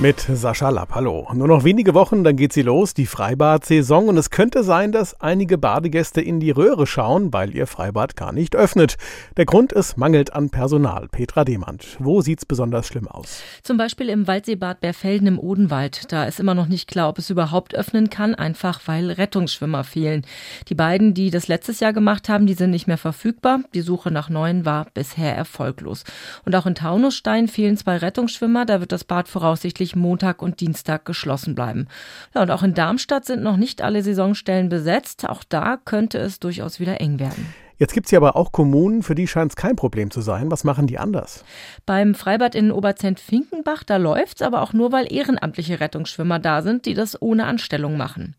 Mit Sascha Lapp, hallo. Nur noch wenige Wochen, dann geht sie los, die Freibad-Saison. Und es könnte sein, dass einige Badegäste in die Röhre schauen, weil ihr Freibad gar nicht öffnet. Der Grund ist mangelt an Personal. Petra Demand, wo sieht's besonders schlimm aus? Zum Beispiel im Waldseebad Berfelden im Odenwald. Da ist immer noch nicht klar, ob es überhaupt öffnen kann, einfach weil Rettungsschwimmer fehlen. Die beiden, die das letztes Jahr gemacht haben, die sind nicht mehr verfügbar. Die Suche nach neuen war bisher erfolglos. Und auch in Taunusstein fehlen zwei Rettungsschwimmer. Da wird das Bad voraussichtlich voraussichtlich Montag und Dienstag geschlossen bleiben. Ja, und auch in Darmstadt sind noch nicht alle Saisonstellen besetzt. Auch da könnte es durchaus wieder eng werden. Jetzt gibt es ja aber auch Kommunen, für die scheint es kein Problem zu sein. Was machen die anders? Beim Freibad in Oberzent-Finkenbach, da läuft's, aber auch nur, weil ehrenamtliche Rettungsschwimmer da sind, die das ohne Anstellung machen.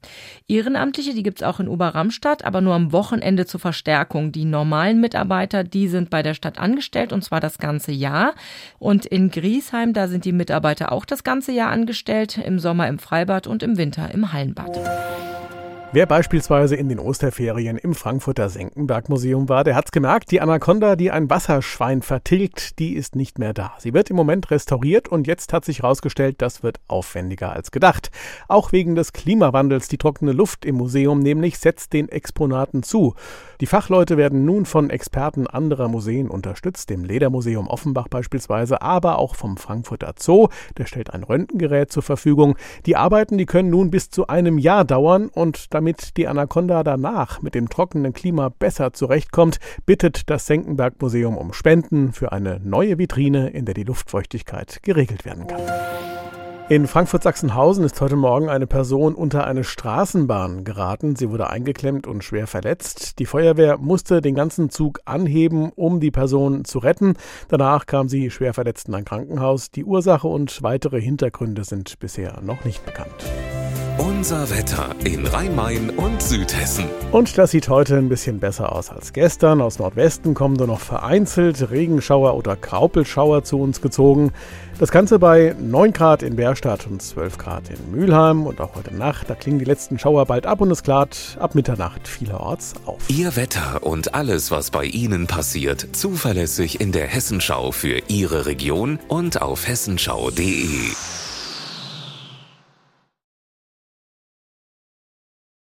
Ehrenamtliche, die gibt's auch in Oberramstadt, aber nur am Wochenende zur Verstärkung. Die normalen Mitarbeiter, die sind bei der Stadt angestellt und zwar das ganze Jahr. Und in Griesheim, da sind die Mitarbeiter auch das ganze Jahr angestellt, im Sommer im Freibad und im Winter im Hallenbad. Wer beispielsweise in den Osterferien im Frankfurter Senckenberg-Museum war, der hat's gemerkt, die Anaconda, die ein Wasserschwein vertilgt, die ist nicht mehr da. Sie wird im Moment restauriert und jetzt hat sich herausgestellt, das wird aufwendiger als gedacht. Auch wegen des Klimawandels, die trockene Luft im Museum nämlich setzt den Exponaten zu. Die Fachleute werden nun von Experten anderer Museen unterstützt, dem Ledermuseum Offenbach beispielsweise, aber auch vom Frankfurter Zoo. Der stellt ein Röntgengerät zur Verfügung. Die Arbeiten, die können nun bis zu einem Jahr dauern und damit die Anaconda danach mit dem trockenen Klima besser zurechtkommt, bittet das Senckenberg Museum um Spenden für eine neue Vitrine, in der die Luftfeuchtigkeit geregelt werden kann. In Frankfurt-Sachsenhausen ist heute Morgen eine Person unter eine Straßenbahn geraten. Sie wurde eingeklemmt und schwer verletzt. Die Feuerwehr musste den ganzen Zug anheben, um die Person zu retten. Danach kam sie schwer verletzt in ein Krankenhaus. Die Ursache und weitere Hintergründe sind bisher noch nicht bekannt. Unser Wetter in Rhein-Main und Südhessen. Und das sieht heute ein bisschen besser aus als gestern. Aus Nordwesten kommen nur noch vereinzelt Regenschauer oder Graupelschauer zu uns gezogen. Das Ganze bei 9 Grad in Bärstadt und 12 Grad in Mülheim. Und auch heute Nacht, da klingen die letzten Schauer bald ab und es klart ab Mitternacht vielerorts auf. Ihr Wetter und alles, was bei Ihnen passiert, zuverlässig in der Hessenschau für Ihre Region und auf hessenschau.de.